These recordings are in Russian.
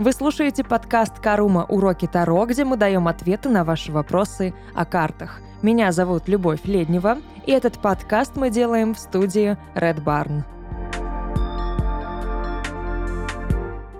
Вы слушаете подкаст «Карума. Уроки Таро», где мы даем ответы на ваши вопросы о картах. Меня зовут Любовь Леднева, и этот подкаст мы делаем в студии Red Barn.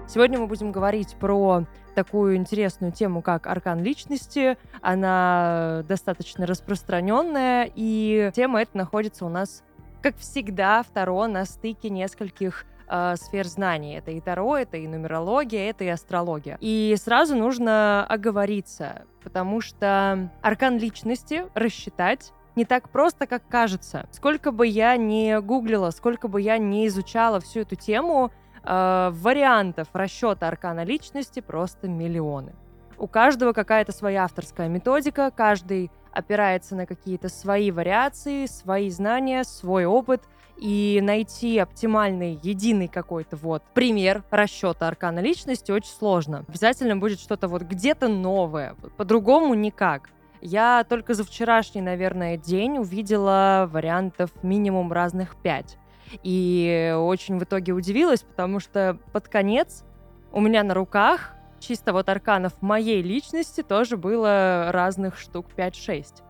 Сегодня мы будем говорить про такую интересную тему, как аркан личности. Она достаточно распространенная, и тема эта находится у нас, как всегда, второ на стыке нескольких э, сфер знаний. Это и Таро, это и нумерология, это и астрология. И сразу нужно оговориться, потому что аркан личности рассчитать не так просто, как кажется. Сколько бы я не гуглила, сколько бы я не изучала всю эту тему, э, вариантов расчета аркана личности просто миллионы. У каждого какая-то своя авторская методика, каждый опирается на какие-то свои вариации, свои знания, свой опыт — и найти оптимальный, единый какой-то вот пример расчета аркана личности очень сложно. Обязательно будет что-то вот где-то новое, по-другому никак. Я только за вчерашний, наверное, день увидела вариантов минимум разных пять. И очень в итоге удивилась, потому что под конец у меня на руках чисто вот арканов моей личности тоже было разных штук 5-6.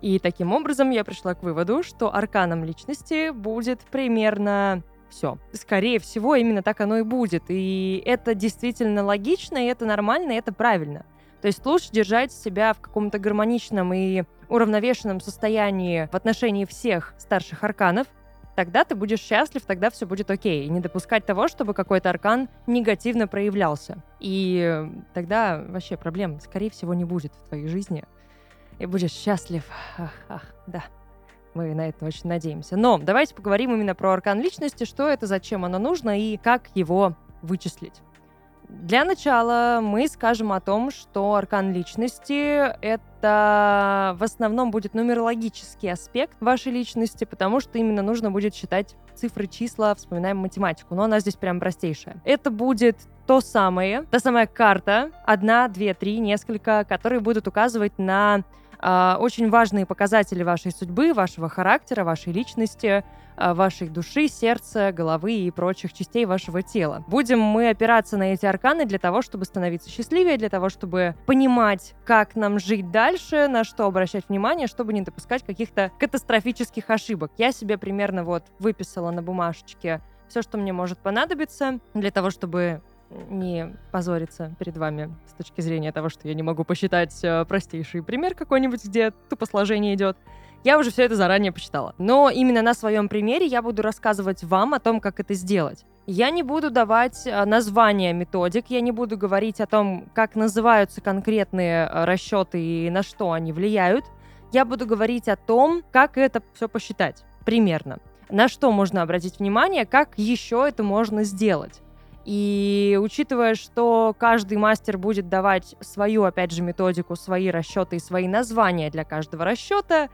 И таким образом я пришла к выводу, что арканом личности будет примерно все. Скорее всего, именно так оно и будет. И это действительно логично, и это нормально, и это правильно. То есть лучше держать себя в каком-то гармоничном и уравновешенном состоянии в отношении всех старших арканов, тогда ты будешь счастлив, тогда все будет окей. И не допускать того, чтобы какой-то аркан негативно проявлялся. И тогда вообще проблем, скорее всего, не будет в твоей жизни и будешь счастлив. Ах, ах, да. Мы на это очень надеемся. Но давайте поговорим именно про аркан личности, что это, зачем оно нужно и как его вычислить. Для начала мы скажем о том, что аркан личности — это в основном будет нумерологический аспект вашей личности, потому что именно нужно будет считать цифры, числа, вспоминаем математику, но она здесь прям простейшая. Это будет то самое, та самая карта, одна, две, три, несколько, которые будут указывать на очень важные показатели вашей судьбы, вашего характера, вашей личности, а, вашей души, сердца, головы и прочих частей вашего тела. Будем мы опираться на эти арканы для того, чтобы становиться счастливее, для того, чтобы понимать, как нам жить дальше, на что обращать внимание, чтобы не допускать каких-то катастрофических ошибок. Я себе примерно вот выписала на бумажечке все, что мне может понадобиться для того, чтобы не позориться перед вами с точки зрения того, что я не могу посчитать э, простейший пример какой-нибудь, где тупо сложение идет. Я уже все это заранее посчитала. Но именно на своем примере я буду рассказывать вам о том, как это сделать. Я не буду давать э, названия методик, я не буду говорить о том, как называются конкретные э, расчеты и на что они влияют. Я буду говорить о том, как это все посчитать примерно. На что можно обратить внимание, как еще это можно сделать. И учитывая, что каждый мастер будет давать свою, опять же, методику, свои расчеты и свои названия для каждого расчета,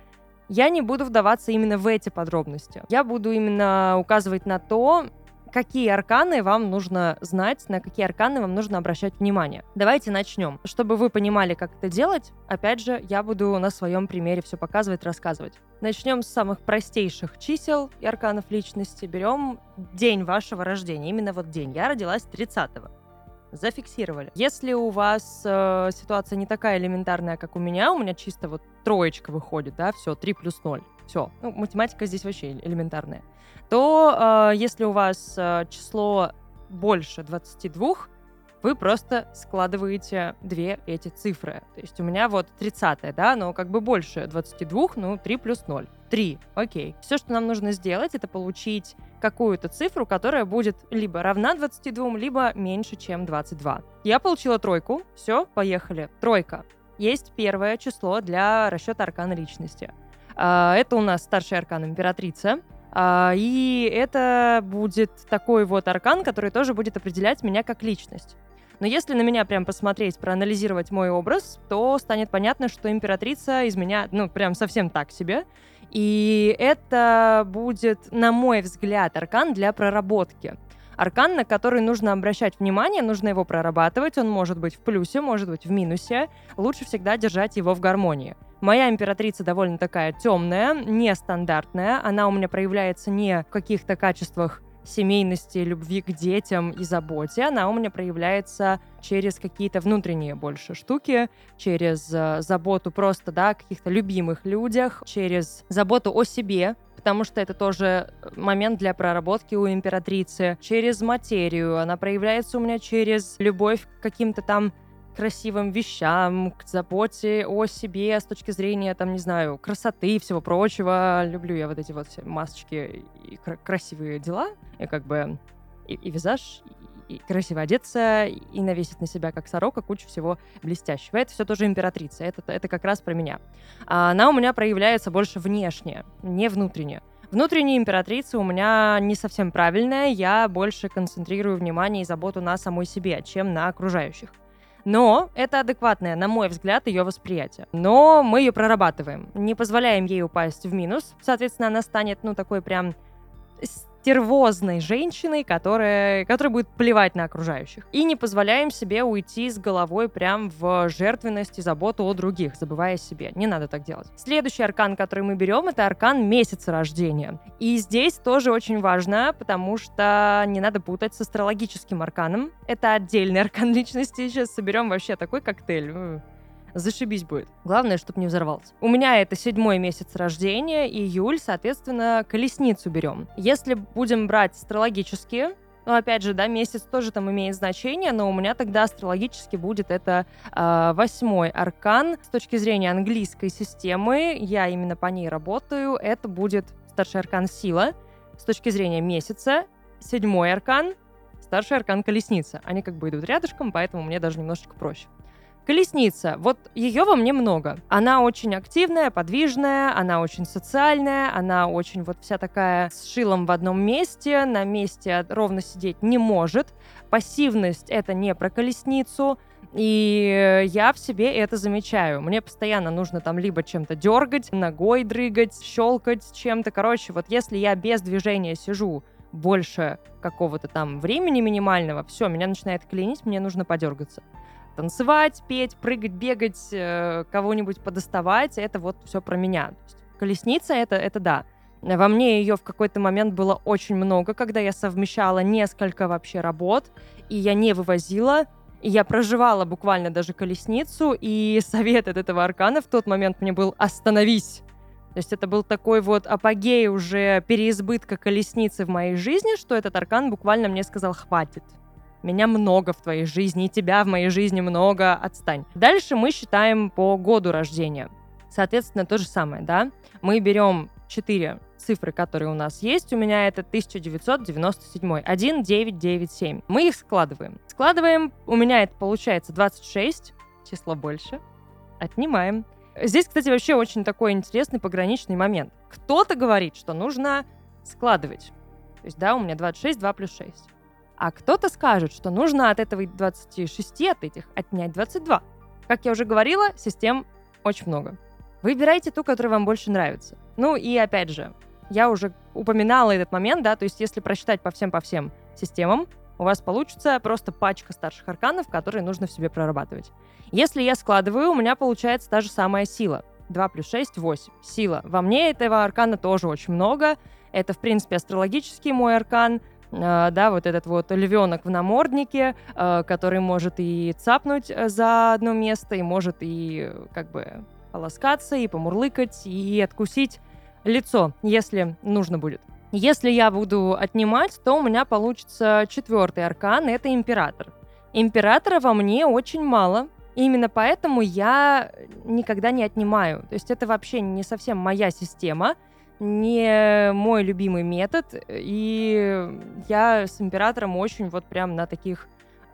я не буду вдаваться именно в эти подробности. Я буду именно указывать на то, какие арканы вам нужно знать, на какие арканы вам нужно обращать внимание. Давайте начнем. Чтобы вы понимали, как это делать, опять же, я буду на своем примере все показывать, рассказывать. Начнем с самых простейших чисел и арканов личности. Берем день вашего рождения, именно вот день. Я родилась 30-го зафиксировали. Если у вас э, ситуация не такая элементарная, как у меня, у меня чисто вот троечка выходит, да, все, 3 плюс 0, все. Ну, математика здесь вообще элементарная то э, если у вас э, число больше 22, вы просто складываете две эти цифры. То есть у меня вот 30, да, но как бы больше 22, ну 3 плюс 0. 3, окей. Все, что нам нужно сделать, это получить какую-то цифру, которая будет либо равна 22, либо меньше, чем 22. Я получила тройку, все, поехали. Тройка. Есть первое число для расчета аркана личности. А, это у нас старший аркан императрица. А, и это будет такой вот аркан, который тоже будет определять меня как личность. Но если на меня прям посмотреть, проанализировать мой образ, то станет понятно, что императрица из меня, ну, прям совсем так себе. И это будет, на мой взгляд, аркан для проработки. Аркан, на который нужно обращать внимание, нужно его прорабатывать. Он может быть в плюсе, может быть в минусе. Лучше всегда держать его в гармонии. Моя императрица довольно такая темная, нестандартная. Она у меня проявляется не в каких-то качествах семейности, любви к детям и заботе, она у меня проявляется через какие-то внутренние больше штуки, через э, заботу просто, да, о каких-то любимых людях, через заботу о себе, потому что это тоже момент для проработки у императрицы, через материю. Она проявляется у меня через любовь к каким-то там красивым вещам, к заботе о себе с точки зрения, там, не знаю, красоты и всего прочего. Люблю я вот эти вот все масочки и кр- красивые дела. И как бы и, и визаж, и, красиво одеться, и навесить на себя как сорока кучу всего блестящего. Это все тоже императрица. Это, это как раз про меня. А она у меня проявляется больше внешне, не внутренне. Внутренняя императрица у меня не совсем правильная. Я больше концентрирую внимание и заботу на самой себе, чем на окружающих. Но это адекватное, на мой взгляд, ее восприятие. Но мы ее прорабатываем, не позволяем ей упасть в минус. Соответственно, она станет, ну, такой прям стервозной женщиной, которая, которая будет плевать на окружающих. И не позволяем себе уйти с головой прям в жертвенность и заботу о других, забывая о себе. Не надо так делать. Следующий аркан, который мы берем, это аркан месяца рождения. И здесь тоже очень важно, потому что не надо путать с астрологическим арканом. Это отдельный аркан личности. Сейчас соберем вообще такой коктейль зашибись будет. Главное, чтобы не взорвался. У меня это седьмой месяц рождения, июль, соответственно, колесницу берем. Если будем брать астрологические, ну, опять же, да, месяц тоже там имеет значение, но у меня тогда астрологически будет это э, восьмой аркан. С точки зрения английской системы, я именно по ней работаю, это будет старший аркан сила. С точки зрения месяца, седьмой аркан, старший аркан колесница. Они как бы идут рядышком, поэтому мне даже немножечко проще. Колесница, вот ее во мне много. Она очень активная, подвижная, она очень социальная, она очень вот вся такая с шилом в одном месте, на месте ровно сидеть не может. Пассивность — это не про колесницу, и я в себе это замечаю. Мне постоянно нужно там либо чем-то дергать, ногой дрыгать, щелкать чем-то. Короче, вот если я без движения сижу больше какого-то там времени минимального, все, меня начинает клинить, мне нужно подергаться танцевать, петь, прыгать, бегать, э, кого-нибудь подоставать, это вот все про меня. Колесница это, это да. Во мне ее в какой-то момент было очень много, когда я совмещала несколько вообще работ, и я не вывозила, и я проживала буквально даже колесницу, и совет от этого аркана в тот момент мне был «остановись». То есть это был такой вот апогей уже переизбытка колесницы в моей жизни, что этот аркан буквально мне сказал «хватит». Меня много в твоей жизни, и тебя в моей жизни много, отстань. Дальше мы считаем по году рождения. Соответственно, то же самое, да? Мы берем 4 цифры, которые у нас есть. У меня это 1997, 1997. Мы их складываем. Складываем, у меня это получается 26, число больше. Отнимаем. Здесь, кстати, вообще очень такой интересный пограничный момент. Кто-то говорит, что нужно складывать. То есть, да, у меня 26, 2 плюс 6. А кто-то скажет, что нужно от этого 26, от этих отнять 22. Как я уже говорила, систем очень много. Выбирайте ту, которая вам больше нравится. Ну и опять же, я уже упоминала этот момент, да, то есть если просчитать по всем по всем системам, у вас получится просто пачка старших арканов, которые нужно в себе прорабатывать. Если я складываю, у меня получается та же самая сила. 2 плюс 6 — 8. Сила. Во мне этого аркана тоже очень много. Это, в принципе, астрологический мой аркан — да, вот этот вот львенок в наморднике, а, который может и цапнуть э, за одно место, и может и как бы полоскаться, и помурлыкать, и откусить лицо, если нужно будет. Если я буду отнимать, то у меня получится четвертый аркан, это император. Императора во мне очень мало, именно поэтому я никогда не отнимаю. То есть это вообще не совсем моя система — не мой любимый метод, и я с императором очень вот прям на таких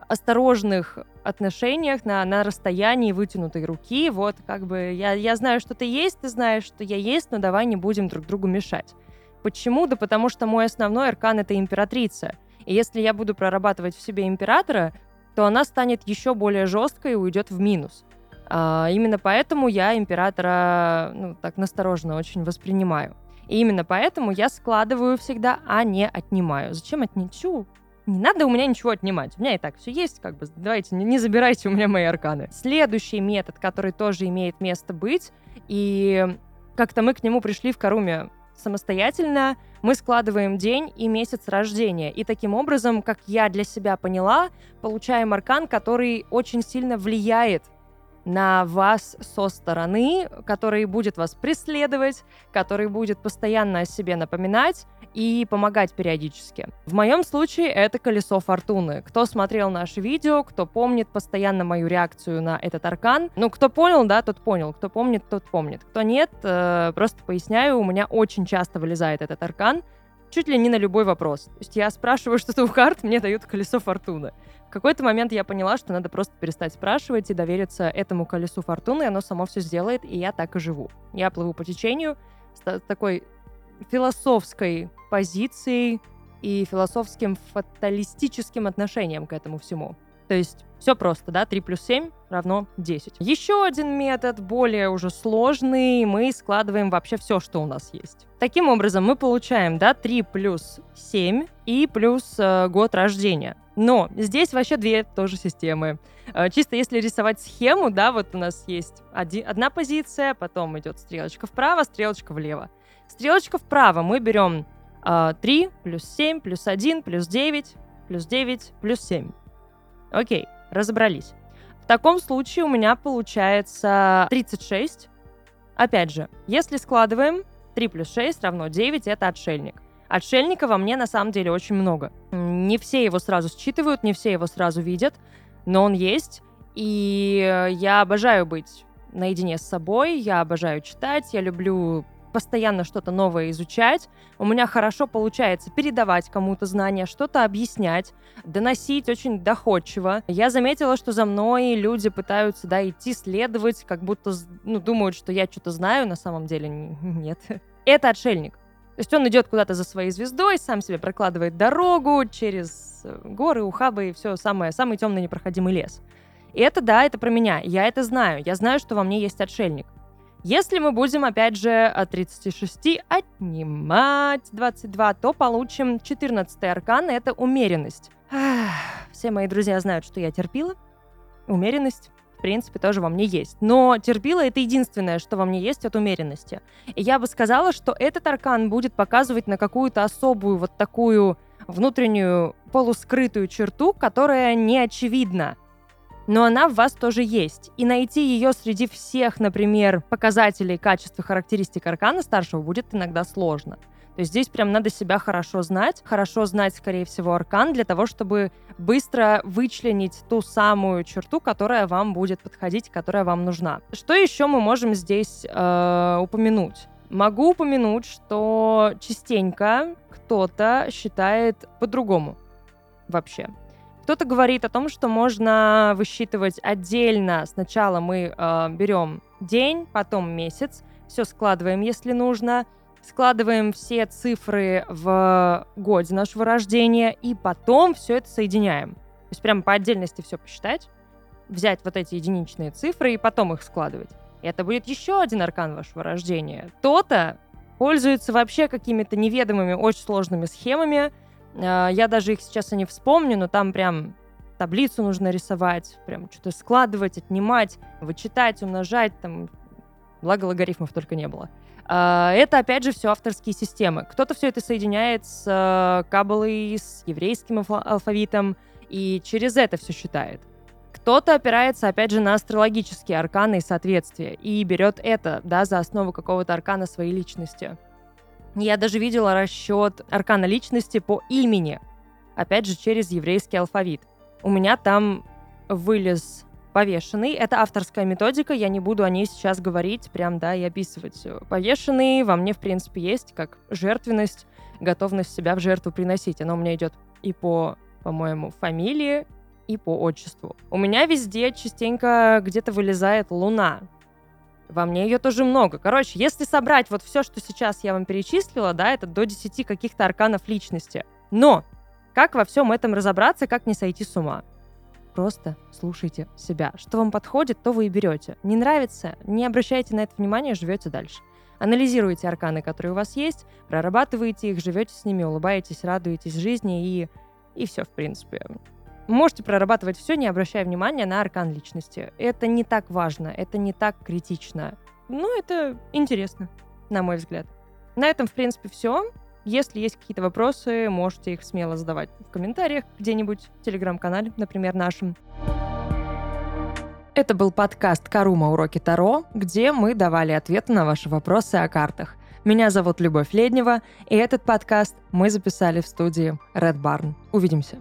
осторожных отношениях, на, на расстоянии вытянутой руки. Вот как бы я, я знаю, что ты есть, ты знаешь, что я есть, но давай не будем друг другу мешать. Почему? Да потому что мой основной аркан — это императрица. И если я буду прорабатывать в себе императора, то она станет еще более жесткой и уйдет в минус. А, именно поэтому я императора ну, так настороженно очень воспринимаю. И именно поэтому я складываю всегда, а не отнимаю. Зачем отнимать? Не надо у меня ничего отнимать. У меня и так все есть, как бы. Давайте, не, не забирайте у меня мои арканы. Следующий метод, который тоже имеет место быть, и как-то мы к нему пришли в Каруме самостоятельно мы складываем день и месяц рождения. И таким образом, как я для себя поняла, получаем аркан, который очень сильно влияет на вас со стороны, который будет вас преследовать, который будет постоянно о себе напоминать и помогать периодически. В моем случае это колесо фортуны. Кто смотрел наше видео, кто помнит постоянно мою реакцию на этот аркан, ну, кто понял, да, тот понял, кто помнит, тот помнит. Кто нет, э, просто поясняю, у меня очень часто вылезает этот аркан, чуть ли не на любой вопрос. То есть я спрашиваю что-то у карт, мне дают колесо фортуны. В какой-то момент я поняла, что надо просто перестать спрашивать и довериться этому колесу фортуны, и оно само все сделает, и я так и живу. Я плыву по течению с такой философской позицией и философским фаталистическим отношением к этому всему. То есть все просто, да, 3 плюс 7 равно 10. Еще один метод, более уже сложный, мы складываем вообще все, что у нас есть. Таким образом, мы получаем, да, 3 плюс 7 и плюс э, год рождения. Но здесь вообще две тоже системы. Э, чисто если рисовать схему, да, вот у нас есть один, одна позиция, потом идет стрелочка вправо, стрелочка влево. Стрелочка вправо мы берем э, 3 плюс 7 плюс 1 плюс 9 плюс 9 плюс 7. Окей, разобрались. В таком случае у меня получается 36. Опять же, если складываем, 3 плюс 6 равно 9, это отшельник. Отшельника во мне на самом деле очень много. Не все его сразу считывают, не все его сразу видят, но он есть. И я обожаю быть наедине с собой, я обожаю читать, я люблю постоянно что-то новое изучать, у меня хорошо получается передавать кому-то знания, что-то объяснять, доносить очень доходчиво. Я заметила, что за мной люди пытаются, да, идти следовать, как будто, ну, думают, что я что-то знаю, на самом деле нет. Это отшельник. То есть он идет куда-то за своей звездой, сам себе прокладывает дорогу через э, горы, ухабы и все самое, самый темный непроходимый лес. И это, да, это про меня. Я это знаю. Я знаю, что во мне есть отшельник. Если мы будем, опять же, от 36 отнимать 22, то получим 14 аркан, это умеренность. Ах, все мои друзья знают, что я терпила. Умеренность, в принципе, тоже во мне есть. Но терпила — это единственное, что во мне есть от умеренности. И я бы сказала, что этот аркан будет показывать на какую-то особую вот такую внутреннюю полускрытую черту, которая не очевидна но она в вас тоже есть. И найти ее среди всех, например, показателей качества характеристик аркана старшего будет иногда сложно. То есть здесь прям надо себя хорошо знать, хорошо знать, скорее всего, аркан для того, чтобы быстро вычленить ту самую черту, которая вам будет подходить, которая вам нужна. Что еще мы можем здесь э, упомянуть? Могу упомянуть, что частенько кто-то считает по-другому вообще. Кто-то говорит о том, что можно высчитывать отдельно. Сначала мы э, берем день, потом месяц, все складываем, если нужно, складываем все цифры в годе нашего рождения и потом все это соединяем. То есть прямо по отдельности все посчитать, взять вот эти единичные цифры и потом их складывать. И это будет еще один аркан вашего рождения. Кто-то пользуется вообще какими-то неведомыми, очень сложными схемами, я даже их сейчас и не вспомню, но там прям таблицу нужно рисовать, прям что-то складывать, отнимать, вычитать, умножать, там, благо логарифмов только не было. А, это, опять же, все авторские системы. Кто-то все это соединяет с э, кабалой, с еврейским алфавитом, и через это все считает. Кто-то опирается, опять же, на астрологические арканы и соответствия, и берет это, да, за основу какого-то аркана своей личности. Я даже видела расчет аркана личности по имени. Опять же, через еврейский алфавит. У меня там вылез повешенный. Это авторская методика, я не буду о ней сейчас говорить, прям, да, и описывать. Повешенный во мне, в принципе, есть как жертвенность, готовность себя в жертву приносить. Она у меня идет и по, по-моему, фамилии, и по отчеству. У меня везде частенько где-то вылезает луна. Во мне ее тоже много. Короче, если собрать вот все, что сейчас я вам перечислила, да, это до 10 каких-то арканов личности. Но как во всем этом разобраться, как не сойти с ума? Просто слушайте себя. Что вам подходит, то вы и берете. Не нравится, не обращайте на это внимания, живете дальше. Анализируйте арканы, которые у вас есть, прорабатываете их, живете с ними, улыбаетесь, радуетесь жизни и, и все, в принципе. Можете прорабатывать все, не обращая внимания на аркан личности. Это не так важно, это не так критично. Но это интересно, на мой взгляд. На этом, в принципе, все. Если есть какие-то вопросы, можете их смело задавать в комментариях где-нибудь в телеграм-канале, например, нашем. Это был подкаст «Карума. Уроки Таро», где мы давали ответы на ваши вопросы о картах. Меня зовут Любовь Леднева, и этот подкаст мы записали в студии Red Barn. Увидимся.